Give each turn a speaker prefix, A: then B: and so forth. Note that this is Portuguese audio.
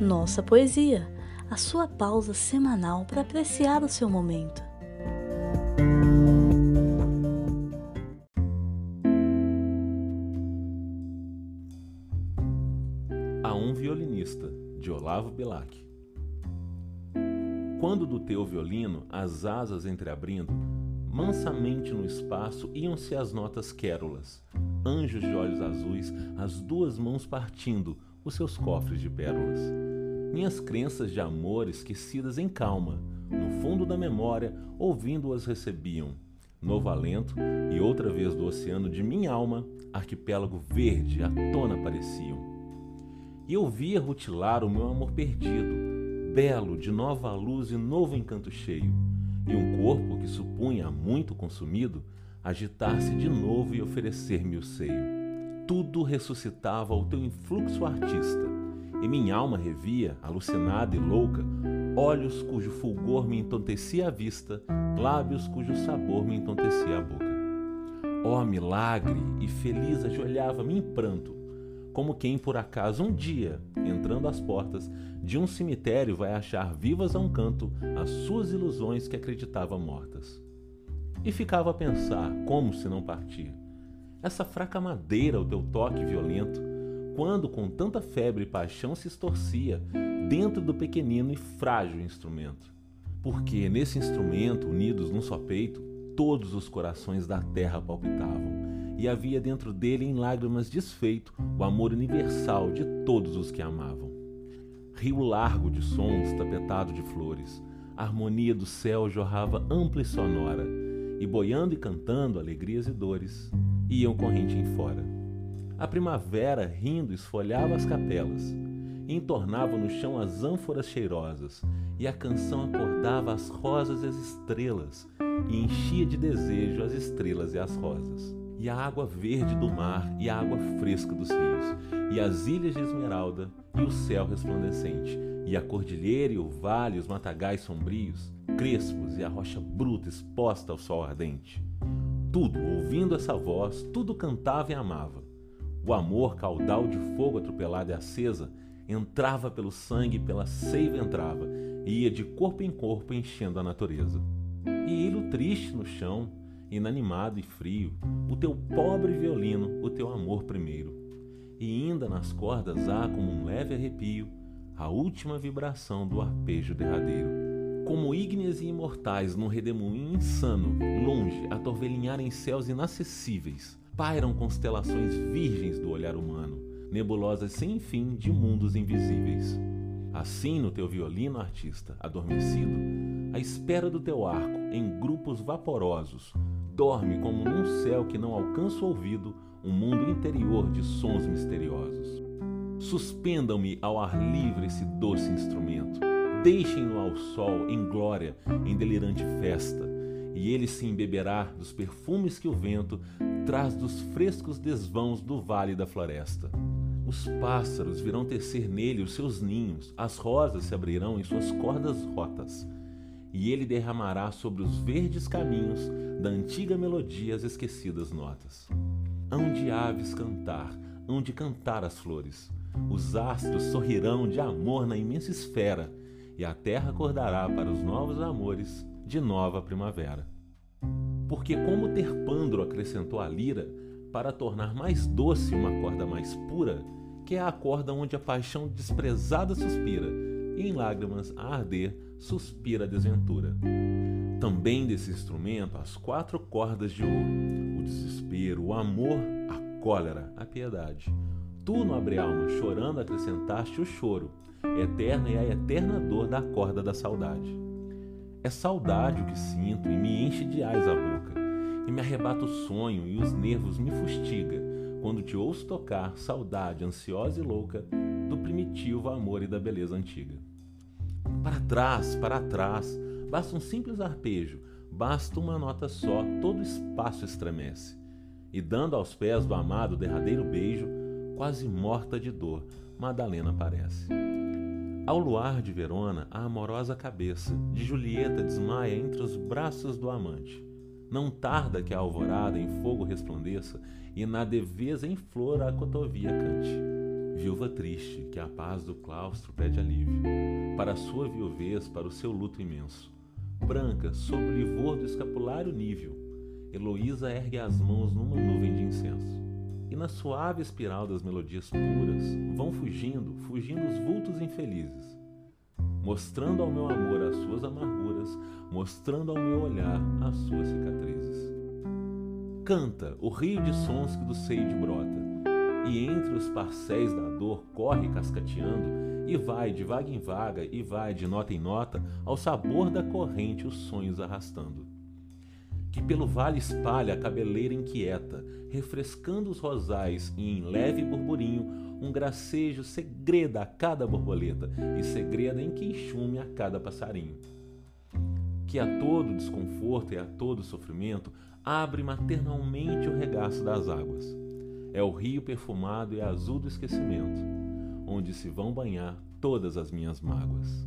A: Nossa Poesia, a sua pausa semanal para apreciar o seu momento.
B: A um violinista, de Olavo Bilac. Quando do teu violino as asas entreabrindo, mansamente no espaço iam-se as notas quérulas, anjos de olhos azuis, as duas mãos partindo os seus cofres de pérolas. Minhas crenças de amor esquecidas em calma, no fundo da memória, ouvindo-as recebiam. Novo alento e outra vez do oceano de minha alma, arquipélago verde à tona pareciam. E eu via rutilar o meu amor perdido, belo, de nova luz e novo encanto cheio, e um corpo que supunha muito consumido, agitar-se de novo e oferecer-me o seio. Tudo ressuscitava ao teu influxo artista, e minha alma revia, alucinada e louca, olhos cujo fulgor me entontecia a vista, lábios cujo sabor me entontecia a boca. Ó oh, milagre! E feliz ajoelhava-me em pranto, como quem por acaso um dia, entrando às portas de um cemitério, vai achar vivas a um canto as suas ilusões que acreditava mortas. E ficava a pensar como se não partir. Essa fraca madeira, o teu toque violento, quando com tanta febre e paixão se estorcia dentro do pequenino e frágil instrumento. Porque nesse instrumento, unidos num só peito, todos os corações da terra palpitavam, e havia dentro dele em lágrimas desfeito o amor universal de todos os que amavam. Rio largo de sons tapetado de flores, a harmonia do céu jorrava ampla e sonora, e boiando e cantando alegrias e dores, iam corrente em fora. A primavera, rindo, esfolhava as capelas, e entornava no chão as ânforas cheirosas, e a canção acordava as rosas e as estrelas, e enchia de desejo as estrelas e as rosas. E a água verde do mar, e a água fresca dos rios, e as ilhas de esmeralda, e o céu resplandecente, e a cordilheira e o vale, os matagais sombrios, crespos e a rocha bruta exposta ao sol ardente. Tudo, ouvindo essa voz, tudo cantava e amava. O amor, caudal de fogo atropelado e acesa, entrava pelo sangue pela seiva entrava, e ia de corpo em corpo enchendo a natureza. E ele triste no chão, inanimado e frio, o teu pobre violino, o teu amor primeiro. E ainda nas cordas há como um leve arrepio a última vibração do arpejo derradeiro como ígneas e imortais num redemoinho insano, longe, a torvelinhar em céus inacessíveis, pairam constelações virgens do olhar humano, nebulosas sem fim de mundos invisíveis. Assim, no teu violino, artista, adormecido, à espera do teu arco, em grupos vaporosos, dorme como num céu que não alcança o ouvido, um mundo interior de sons misteriosos. Suspendam-me ao ar livre esse doce instrumento Deixem-no ao sol em glória, em delirante festa, e ele se embeberá dos perfumes que o vento traz dos frescos desvãos do vale da floresta. Os pássaros virão tecer nele os seus ninhos, as rosas se abrirão em suas cordas rotas, e ele derramará sobre os verdes caminhos da antiga melodia as esquecidas notas. Hão de aves cantar, hão de cantar as flores. Os astros sorrirão de amor na imensa esfera, e a terra acordará para os novos amores de nova primavera. Porque, como Terpandro acrescentou a lira, para tornar mais doce uma corda mais pura, que é a corda onde a paixão desprezada suspira, e em lágrimas a arder suspira a desventura. Também desse instrumento as quatro cordas de ouro: o desespero, o amor, a cólera, a piedade. Tu, nobre alma, chorando acrescentaste o choro, eterna e a eterna dor da corda da saudade. É saudade o que sinto e me enche de ais a boca, e me arrebata o sonho e os nervos me fustiga, quando te ouço tocar saudade ansiosa e louca do primitivo amor e da beleza antiga. Para trás, para trás, basta um simples arpejo, basta uma nota só, todo o espaço estremece. E dando aos pés do amado derradeiro beijo, quase morta de dor, Madalena aparece. Ao luar de Verona, a amorosa cabeça de Julieta desmaia entre os braços do amante. Não tarda que a alvorada em fogo resplandeça e na devesa em flor a cotovia cante. Viúva triste, que a paz do claustro pede alívio, para a sua viuvez, para o seu luto imenso. Branca, sob o livor do escapulário nível, Heloísa ergue as mãos numa nuvem de incenso. E na suave espiral das melodias puras vão fugindo, fugindo os vultos infelizes, mostrando ao meu amor as suas amarguras, mostrando ao meu olhar as suas cicatrizes. Canta o rio de sons que do seio brota, e entre os parcéis da dor corre cascateando, e vai de vaga em vaga, e vai de nota em nota, ao sabor da corrente os sonhos arrastando. Que pelo vale espalha a cabeleira inquieta, refrescando os rosais, e em leve burburinho, um gracejo segreda a cada borboleta, e segreda em queixume a cada passarinho. Que a todo desconforto e a todo sofrimento abre maternalmente o regaço das águas é o rio perfumado e azul do esquecimento, onde se vão banhar todas as minhas mágoas.